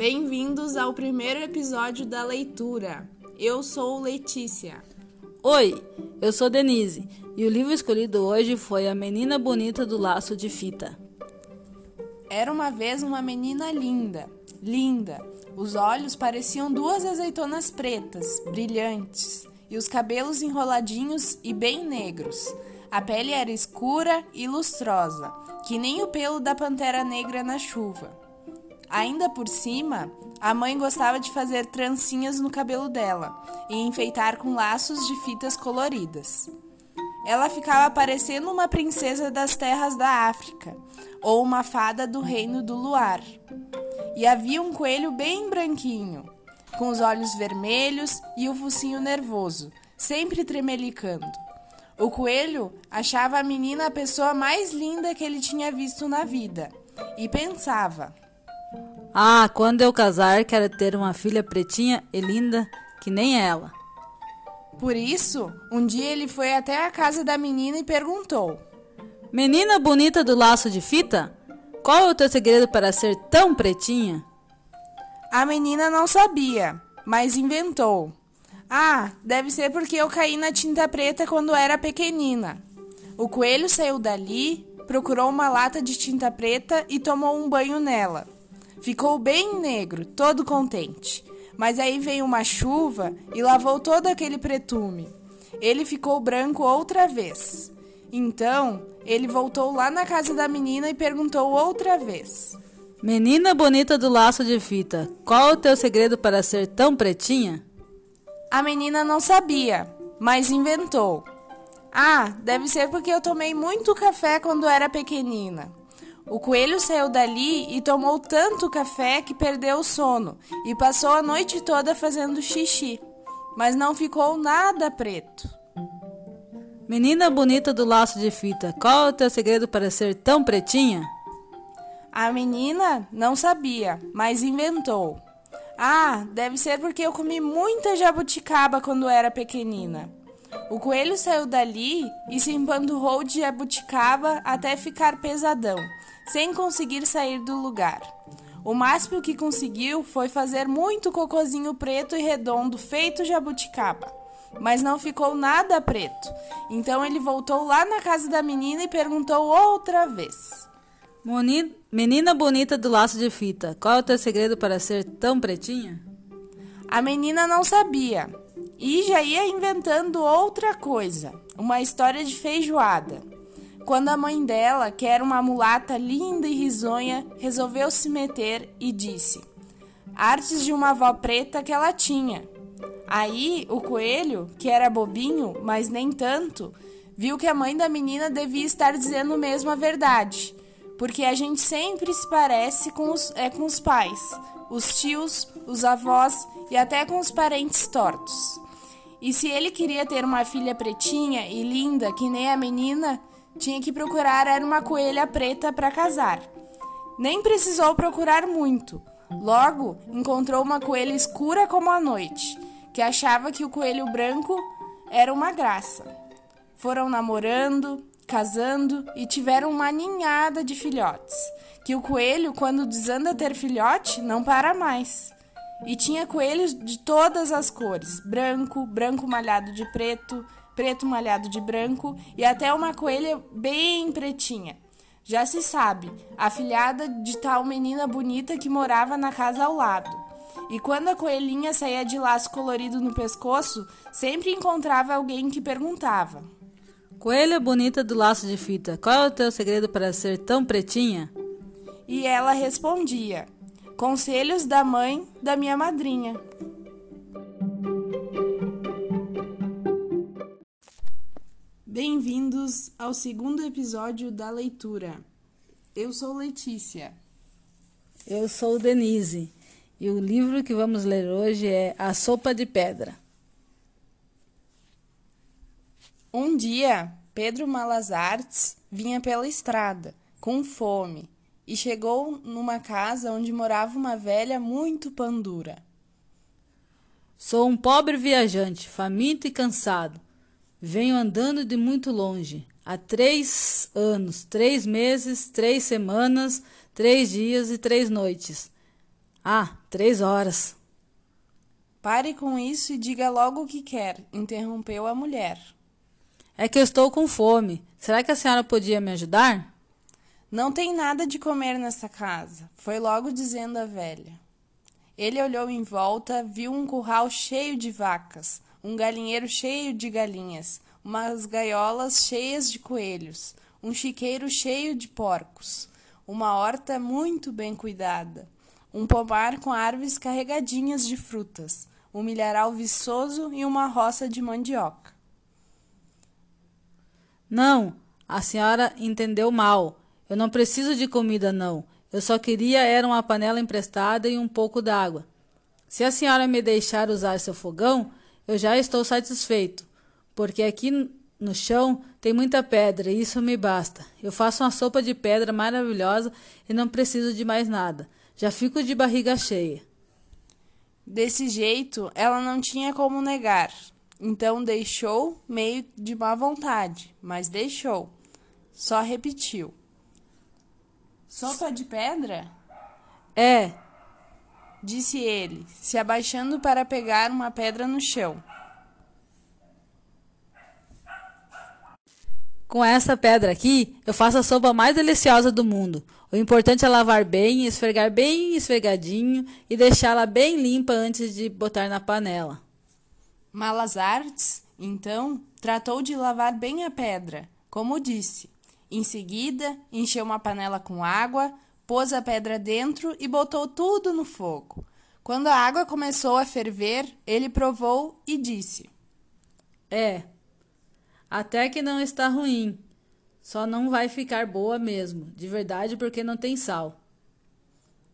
Bem-vindos ao primeiro episódio da leitura. Eu sou Letícia. Oi, eu sou Denise e o livro escolhido hoje foi A Menina Bonita do Laço de Fita. Era uma vez uma menina linda, linda. Os olhos pareciam duas azeitonas pretas, brilhantes, e os cabelos enroladinhos e bem negros. A pele era escura e lustrosa, que nem o pelo da pantera negra na chuva. Ainda por cima, a mãe gostava de fazer trancinhas no cabelo dela e enfeitar com laços de fitas coloridas. Ela ficava parecendo uma princesa das terras da África ou uma fada do reino do luar. E havia um coelho bem branquinho, com os olhos vermelhos e o focinho nervoso, sempre tremelicando. O coelho achava a menina a pessoa mais linda que ele tinha visto na vida e pensava: Ah, quando eu casar, quero ter uma filha pretinha e linda que nem ela. Por isso, um dia ele foi até a casa da menina e perguntou: Menina bonita do laço de fita, qual é o teu segredo para ser tão pretinha? A menina não sabia, mas inventou. Ah, deve ser porque eu caí na tinta preta quando era pequenina. O coelho saiu dali, procurou uma lata de tinta preta e tomou um banho nela. Ficou bem negro, todo contente. Mas aí veio uma chuva e lavou todo aquele pretume. Ele ficou branco outra vez. Então, ele voltou lá na casa da menina e perguntou outra vez: Menina bonita do laço de fita, qual é o teu segredo para ser tão pretinha? A menina não sabia, mas inventou. Ah, deve ser porque eu tomei muito café quando era pequenina. O coelho saiu dali e tomou tanto café que perdeu o sono e passou a noite toda fazendo xixi, mas não ficou nada preto. Menina bonita do laço de fita, qual é o teu segredo para ser tão pretinha? A menina não sabia, mas inventou. Ah, deve ser porque eu comi muita jabuticaba quando era pequenina. O coelho saiu dali e se empanturrou de jabuticaba até ficar pesadão, sem conseguir sair do lugar. O máximo que conseguiu foi fazer muito cocozinho preto e redondo feito jabuticaba, mas não ficou nada preto. Então ele voltou lá na casa da menina e perguntou outra vez. Menina bonita do laço de fita, qual é o teu segredo para ser tão pretinha? A menina não sabia e já ia inventando outra coisa, uma história de feijoada. Quando a mãe dela, que era uma mulata linda e risonha, resolveu se meter e disse: Artes de uma avó preta que ela tinha. Aí o coelho, que era bobinho, mas nem tanto, viu que a mãe da menina devia estar dizendo mesmo a verdade porque a gente sempre se parece com os, é, com os pais, os tios, os avós e até com os parentes tortos. E se ele queria ter uma filha pretinha e linda, que nem a menina, tinha que procurar era uma coelha preta para casar. Nem precisou procurar muito. Logo, encontrou uma coelha escura como a noite, que achava que o coelho branco era uma graça. Foram namorando, casando e tiveram uma ninhada de filhotes. Que o coelho, quando desanda ter filhote, não para mais. E tinha coelhos de todas as cores: branco, branco malhado de preto, preto malhado de branco e até uma coelha bem pretinha. Já se sabe, afilhada de tal menina bonita que morava na casa ao lado. E quando a coelhinha saía de laço colorido no pescoço, sempre encontrava alguém que perguntava: Coelha bonita do laço de fita, qual é o teu segredo para ser tão pretinha? E ela respondia: Conselhos da mãe da minha madrinha. Bem-vindos ao segundo episódio da leitura. Eu sou Letícia. Eu sou Denise. E o livro que vamos ler hoje é A Sopa de Pedra. Um dia, Pedro Malazartes vinha pela estrada, com fome, e chegou numa casa onde morava uma velha muito pandura. Sou um pobre viajante, faminto e cansado. Venho andando de muito longe. Há três anos, três meses, três semanas, três dias e três noites. Ah, três horas. Pare com isso e diga logo o que quer, interrompeu a mulher. É que eu estou com fome. Será que a senhora podia me ajudar? Não tem nada de comer nessa casa, foi logo dizendo a velha. Ele olhou em volta, viu um curral cheio de vacas, um galinheiro cheio de galinhas, umas gaiolas cheias de coelhos, um chiqueiro cheio de porcos, uma horta muito bem cuidada, um pomar com árvores carregadinhas de frutas, um milharal viçoso e uma roça de mandioca. Não, a senhora entendeu mal. Eu não preciso de comida, não. Eu só queria era uma panela emprestada e um pouco d'água. Se a senhora me deixar usar seu fogão, eu já estou satisfeito, porque aqui no chão tem muita pedra e isso me basta. Eu faço uma sopa de pedra maravilhosa e não preciso de mais nada. Já fico de barriga cheia. Desse jeito, ela não tinha como negar. Então deixou, meio de má vontade, mas deixou. Só repetiu: Sopa de pedra? É, disse ele, se abaixando para pegar uma pedra no chão. Com essa pedra aqui, eu faço a sopa mais deliciosa do mundo. O importante é lavar bem, esfregar bem esfregadinho e deixá-la bem limpa antes de botar na panela. Malas Artes, então, tratou de lavar bem a pedra, como disse. Em seguida, encheu uma panela com água, pôs a pedra dentro e botou tudo no fogo. Quando a água começou a ferver, ele provou e disse: É, até que não está ruim. Só não vai ficar boa mesmo, de verdade, porque não tem sal.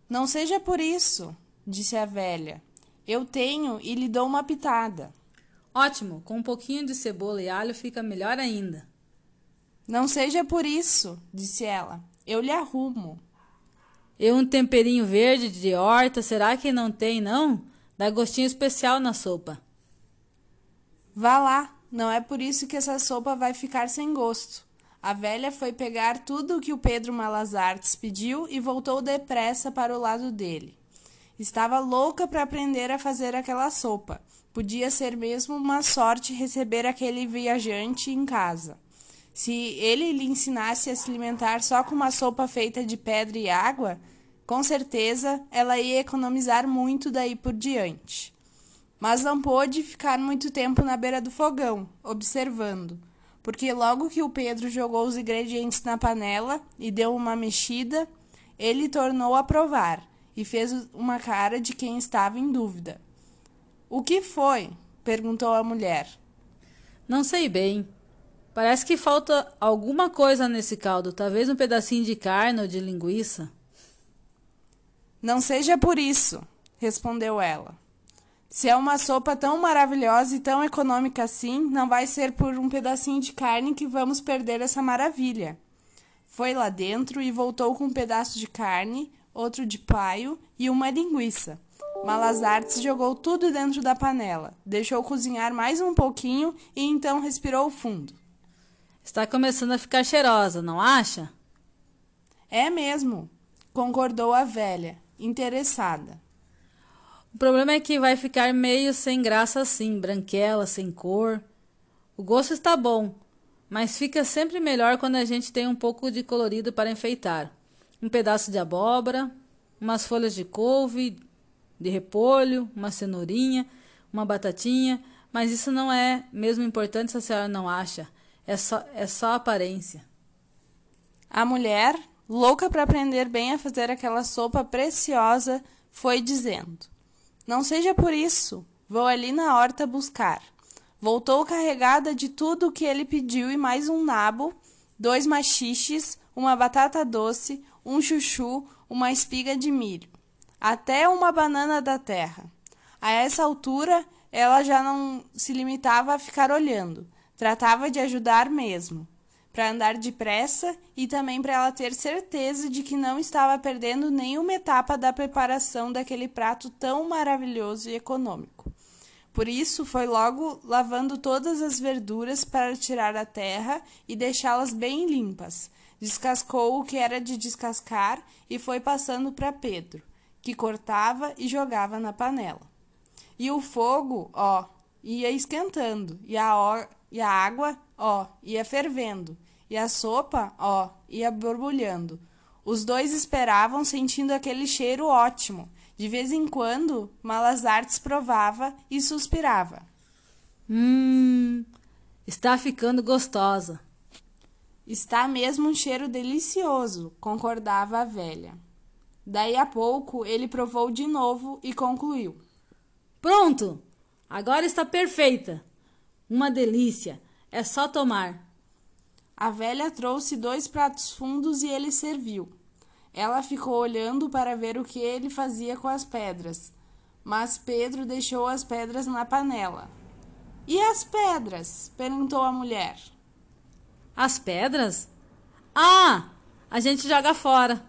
Não seja por isso, disse a velha. Eu tenho e lhe dou uma pitada. Ótimo, com um pouquinho de cebola e alho fica melhor ainda. Não seja por isso, disse ela. Eu lhe arrumo. E um temperinho verde de horta, será que não tem, não? Dá gostinho especial na sopa. Vá lá, não é por isso que essa sopa vai ficar sem gosto. A velha foi pegar tudo o que o Pedro Malazartes pediu e voltou depressa para o lado dele. Estava louca para aprender a fazer aquela sopa. Podia ser mesmo uma sorte receber aquele viajante em casa. Se ele lhe ensinasse a se alimentar só com uma sopa feita de pedra e água, com certeza ela ia economizar muito daí por diante mas não pôde ficar muito tempo na beira do fogão, observando, porque logo que o Pedro jogou os ingredientes na panela e deu uma mexida, ele tornou a provar e fez uma cara de quem estava em dúvida. O que foi? perguntou a mulher. Não sei bem. Parece que falta alguma coisa nesse caldo, talvez um pedacinho de carne ou de linguiça. Não seja por isso, respondeu ela. Se é uma sopa tão maravilhosa e tão econômica assim, não vai ser por um pedacinho de carne que vamos perder essa maravilha. Foi lá dentro e voltou com um pedaço de carne, outro de paio e uma linguiça. Malazartes jogou tudo dentro da panela, deixou cozinhar mais um pouquinho e então respirou fundo. Está começando a ficar cheirosa, não acha? É mesmo, concordou a velha, interessada. O problema é que vai ficar meio sem graça assim, branquela, sem cor. O gosto está bom, mas fica sempre melhor quando a gente tem um pouco de colorido para enfeitar. Um pedaço de abóbora, umas folhas de couve, de repolho, uma cenourinha, uma batatinha, mas isso não é mesmo importante se a senhora não acha. É só, é só aparência. A mulher, louca para aprender bem a fazer aquela sopa preciosa, foi dizendo: não seja por isso. Vou ali na horta buscar. Voltou carregada de tudo o que ele pediu e mais um nabo, dois machiches, uma batata doce, um chuchu, uma espiga de milho, até uma banana da terra. A essa altura, ela já não se limitava a ficar olhando, tratava de ajudar mesmo para andar depressa e também para ela ter certeza de que não estava perdendo nenhuma etapa da preparação daquele prato tão maravilhoso e econômico. Por isso, foi logo lavando todas as verduras para tirar a terra e deixá-las bem limpas. Descascou o que era de descascar e foi passando para Pedro, que cortava e jogava na panela. E o fogo, ó, ia esquentando, e a, e a água, ó, ia fervendo, e a sopa, ó, ia borbulhando. Os dois esperavam sentindo aquele cheiro ótimo. De vez em quando, Malas Artes provava e suspirava. Hum, está ficando gostosa. Está mesmo um cheiro delicioso, concordava a velha. Daí a pouco ele provou de novo e concluiu: Pronto! Agora está perfeita! Uma delícia! É só tomar. A velha trouxe dois pratos fundos e ele serviu. Ela ficou olhando para ver o que ele fazia com as pedras, mas Pedro deixou as pedras na panela. E as pedras? perguntou a mulher. As pedras? Ah, a gente joga fora.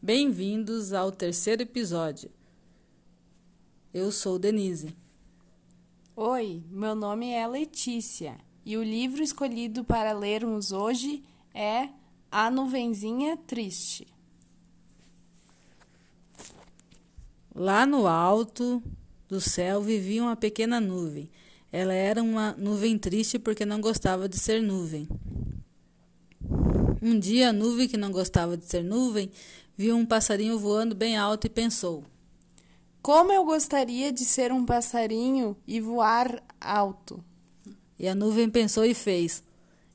Bem-vindos ao terceiro episódio. Eu sou Denise. Oi, meu nome é Letícia e o livro escolhido para lermos hoje é A Nuvenzinha Triste. Lá no alto do céu vivia uma pequena nuvem. Ela era uma nuvem triste porque não gostava de ser nuvem. Um dia, a nuvem que não gostava de ser nuvem viu um passarinho voando bem alto e pensou: Como eu gostaria de ser um passarinho e voar alto! E a nuvem pensou e fez.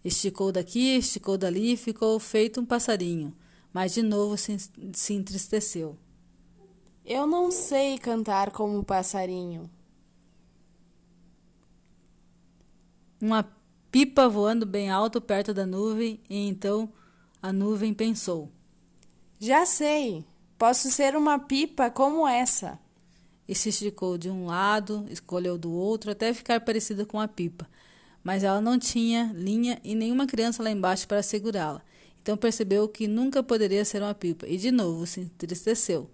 Esticou daqui, esticou dali e ficou feito um passarinho, mas de novo se, se entristeceu. Eu não sei cantar como passarinho. Uma pipa voando bem alto perto da nuvem, e então a nuvem pensou: já sei, posso ser uma pipa como essa. E se esticou de um lado, escolheu do outro, até ficar parecida com a pipa. Mas ela não tinha linha e nenhuma criança lá embaixo para segurá-la. Então percebeu que nunca poderia ser uma pipa e de novo se entristeceu.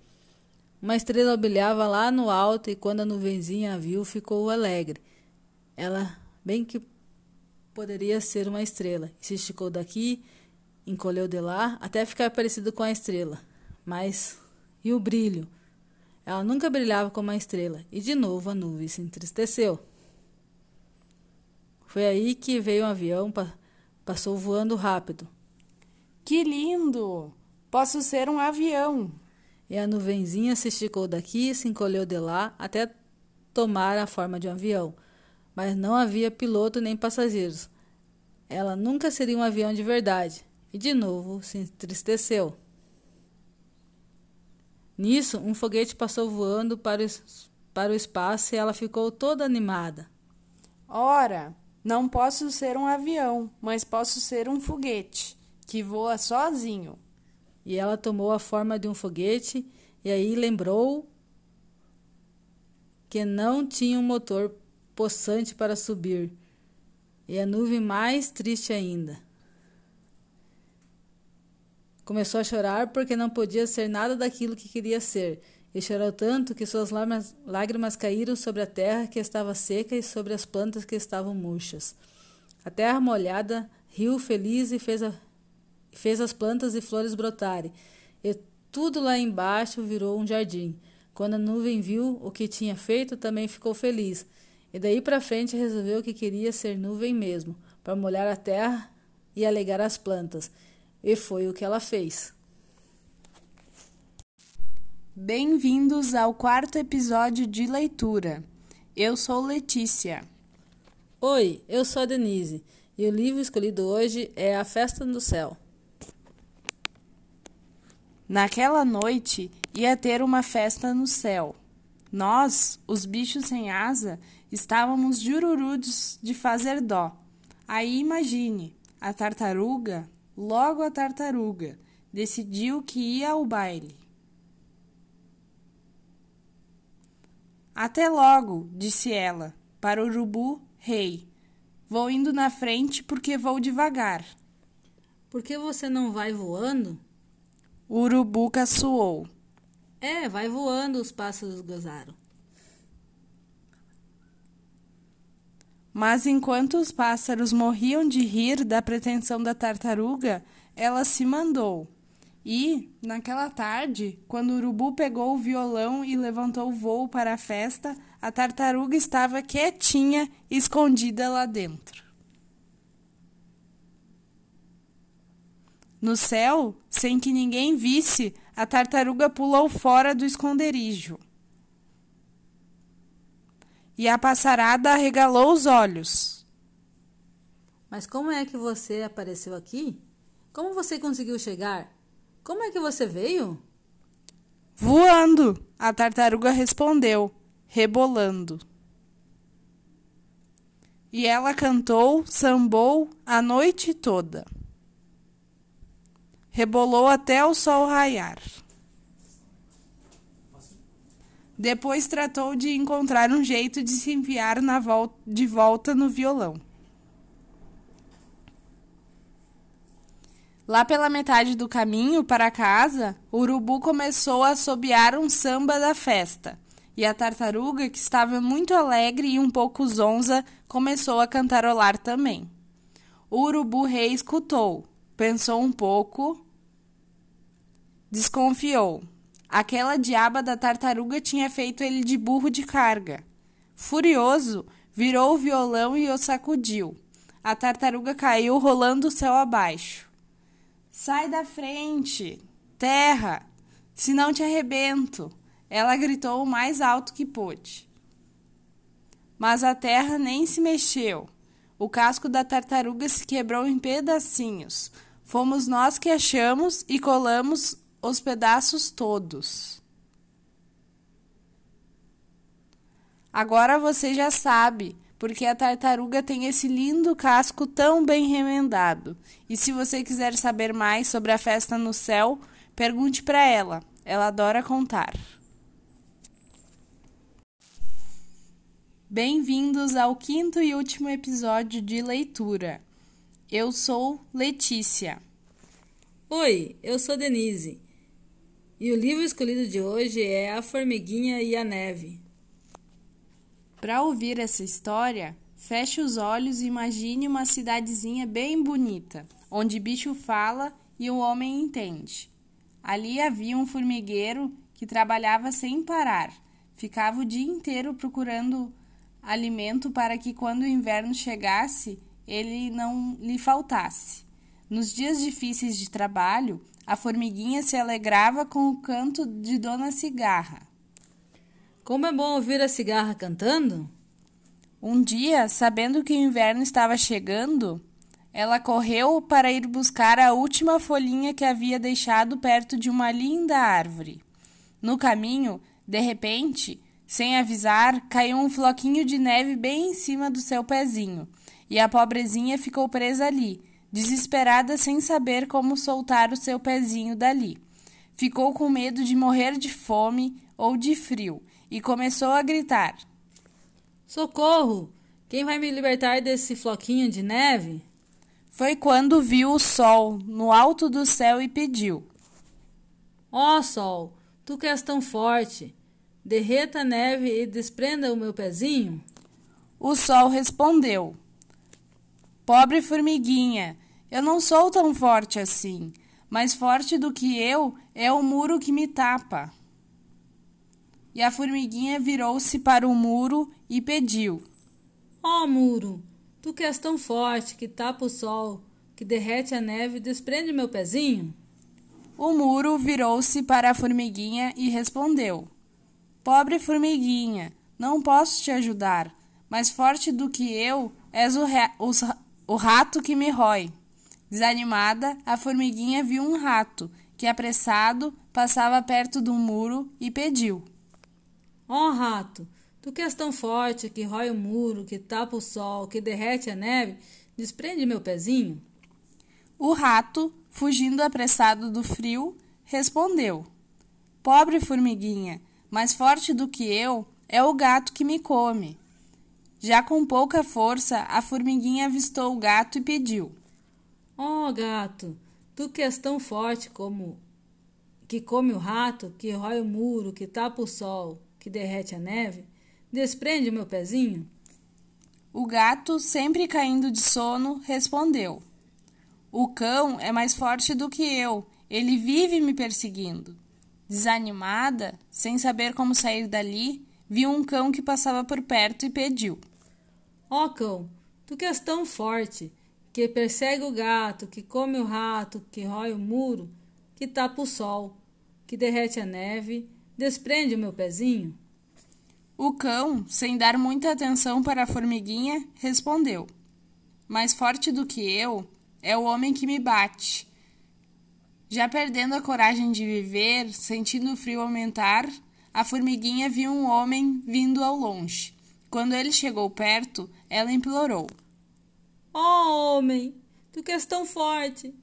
Uma estrela brilhava lá no alto e quando a nuvenzinha a viu, ficou alegre. Ela bem que poderia ser uma estrela. Se esticou daqui encolheu de lá até ficar parecido com a estrela. Mas e o brilho? Ela nunca brilhava como a estrela, e de novo a nuvem se entristeceu. Foi aí que veio um avião, pa passou voando rápido. Que lindo! Posso ser um avião! E a nuvenzinha se esticou daqui e se encolheu de lá até tomar a forma de um avião. Mas não havia piloto nem passageiros. Ela nunca seria um avião de verdade e de novo se entristeceu. Nisso, um foguete passou voando para o, para o espaço e ela ficou toda animada. Ora, não posso ser um avião, mas posso ser um foguete que voa sozinho. E ela tomou a forma de um foguete e aí lembrou que não tinha um motor possante para subir. E a nuvem mais triste ainda. Começou a chorar porque não podia ser nada daquilo que queria ser, e chorou tanto que suas lágrimas caíram sobre a terra que estava seca e sobre as plantas que estavam murchas. A terra molhada riu feliz e fez, a, fez as plantas e flores brotarem, e tudo lá embaixo virou um jardim. Quando a nuvem viu o que tinha feito, também ficou feliz, e daí para frente resolveu que queria ser nuvem mesmo, para molhar a terra e alegar as plantas. E foi o que ela fez. Bem-vindos ao quarto episódio de leitura. Eu sou Letícia. Oi, eu sou a Denise e o livro escolhido hoje é A Festa do Céu. Naquela noite ia ter uma festa no céu. Nós, os bichos sem asa, estávamos jururudos de fazer dó. Aí imagine, a tartaruga, Logo a tartaruga decidiu que ia ao baile. Até logo, disse ela, para o urubu rei. Vou indo na frente porque vou devagar. Por que você não vai voando? O urubu caçoou. É, vai voando, os pássaros gozaram. Mas enquanto os pássaros morriam de rir da pretensão da tartaruga, ela se mandou. E, naquela tarde, quando o urubu pegou o violão e levantou o voo para a festa, a tartaruga estava quietinha, escondida lá dentro. No céu, sem que ninguém visse, a tartaruga pulou fora do esconderijo. E a passarada arregalou os olhos. Mas como é que você apareceu aqui? Como você conseguiu chegar? Como é que você veio? Voando, a tartaruga respondeu, rebolando. E ela cantou, sambou a noite toda. Rebolou até o sol raiar. Depois tratou de encontrar um jeito de se enfiar na de volta no violão. Lá pela metade do caminho para casa, o urubu começou a assobiar um samba da festa. E a tartaruga, que estava muito alegre e um pouco zonza, começou a cantarolar também. O urubu rei escutou, pensou um pouco, desconfiou. Aquela diaba da tartaruga tinha feito ele de burro de carga. Furioso, virou o violão e o sacudiu. A tartaruga caiu rolando o céu abaixo. Sai da frente, terra, senão te arrebento. Ela gritou o mais alto que pôde. Mas a terra nem se mexeu. O casco da tartaruga se quebrou em pedacinhos. Fomos nós que achamos e colamos os pedaços todos. Agora você já sabe porque a tartaruga tem esse lindo casco tão bem remendado. E se você quiser saber mais sobre a festa no céu, pergunte para ela. Ela adora contar. Bem-vindos ao quinto e último episódio de leitura. Eu sou Letícia. Oi, eu sou Denise. E o livro escolhido de hoje é A Formiguinha e a Neve. Para ouvir essa história, feche os olhos e imagine uma cidadezinha bem bonita, onde bicho fala e o homem entende. Ali havia um formigueiro que trabalhava sem parar. Ficava o dia inteiro procurando alimento para que quando o inverno chegasse, ele não lhe faltasse. Nos dias difíceis de trabalho, a formiguinha se alegrava com o canto de Dona Cigarra. Como é bom ouvir a cigarra cantando? Um dia, sabendo que o inverno estava chegando, ela correu para ir buscar a última folhinha que havia deixado perto de uma linda árvore. No caminho, de repente, sem avisar, caiu um floquinho de neve bem em cima do seu pezinho, e a pobrezinha ficou presa ali, desesperada sem saber como soltar o seu pezinho dali. Ficou com medo de morrer de fome ou de frio e começou a gritar: Socorro! Quem vai me libertar desse floquinho de neve? Foi quando viu o sol no alto do céu e pediu: Ó oh, sol, tu que és tão forte, derreta a neve e desprenda o meu pezinho? O sol respondeu: Pobre formiguinha, eu não sou tão forte assim. Mais forte do que eu é o muro que me tapa. E a formiguinha virou-se para o muro e pediu: Ó oh, muro, tu que és tão forte, que tapa o sol, que derrete a neve e desprende meu pezinho? O muro virou-se para a formiguinha e respondeu: Pobre formiguinha, não posso te ajudar. Mais forte do que eu és o, o, o rato que me rói. Desanimada, a formiguinha viu um rato que, apressado, passava perto do muro e pediu: Ó oh, rato, tu que és tão forte, que rói o muro, que tapa o sol, que derrete a neve, desprende meu pezinho? O rato, fugindo apressado do frio, respondeu: Pobre formiguinha, mais forte do que eu é o gato que me come. Já com pouca força, a formiguinha avistou o gato e pediu: Ó oh, gato, tu que és tão forte como que come o rato, que rói o muro, que tapa o sol, que derrete a neve, desprende o meu pezinho? O gato, sempre caindo de sono, respondeu: O cão é mais forte do que eu Ele vive me perseguindo. Desanimada, sem saber como sair dali, viu um cão que passava por perto e pediu: Ó oh, cão, tu que és tão forte, que persegue o gato, que come o rato, que rói o muro, que tapa o sol, que derrete a neve, desprende o meu pezinho? O cão, sem dar muita atenção para a formiguinha, respondeu: Mais forte do que eu é o homem que me bate. Já perdendo a coragem de viver, sentindo o frio aumentar, a formiguinha viu um homem vindo ao longe. Quando ele chegou perto, ela implorou: Oh, homem, tu que és tão forte,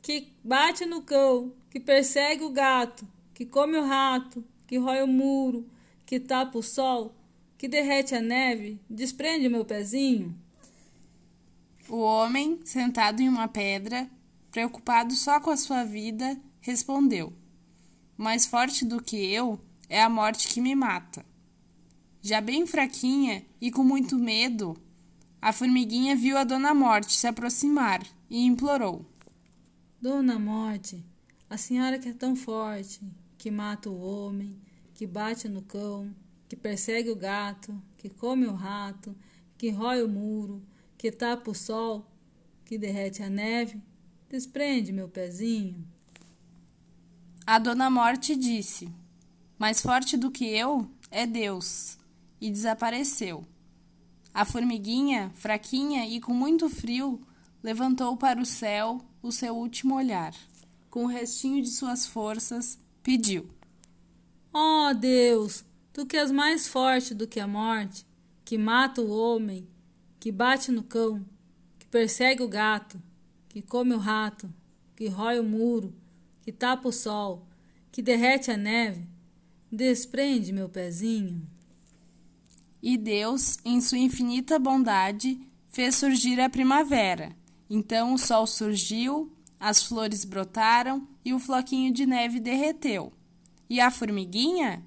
que bate no cão, que persegue o gato, que come o rato, que rói o muro, que tapa o sol, que derrete a neve, desprende o meu pezinho? O homem, sentado em uma pedra, preocupado só com a sua vida, respondeu: Mais forte do que eu é a morte que me mata. Já bem fraquinha e com muito medo, a formiguinha viu a Dona Morte se aproximar e implorou: Dona Morte, a senhora que é tão forte, que mata o homem, que bate no cão, que persegue o gato, que come o rato, que rói o muro, que tapa o sol, que derrete a neve, desprende meu pezinho. A Dona Morte disse: Mais forte do que eu é Deus, e desapareceu. A formiguinha, fraquinha e com muito frio, levantou para o céu o seu último olhar. Com o restinho de suas forças, pediu: Ó oh, Deus, tu que és mais forte do que a morte, que mata o homem, que bate no cão, que persegue o gato, que come o rato, que rói o muro, que tapa o sol, que derrete a neve, desprende meu pezinho. E Deus, em sua infinita bondade, fez surgir a primavera. Então o sol surgiu, as flores brotaram e o floquinho de neve derreteu. E a formiguinha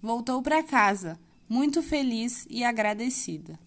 voltou para casa, muito feliz e agradecida.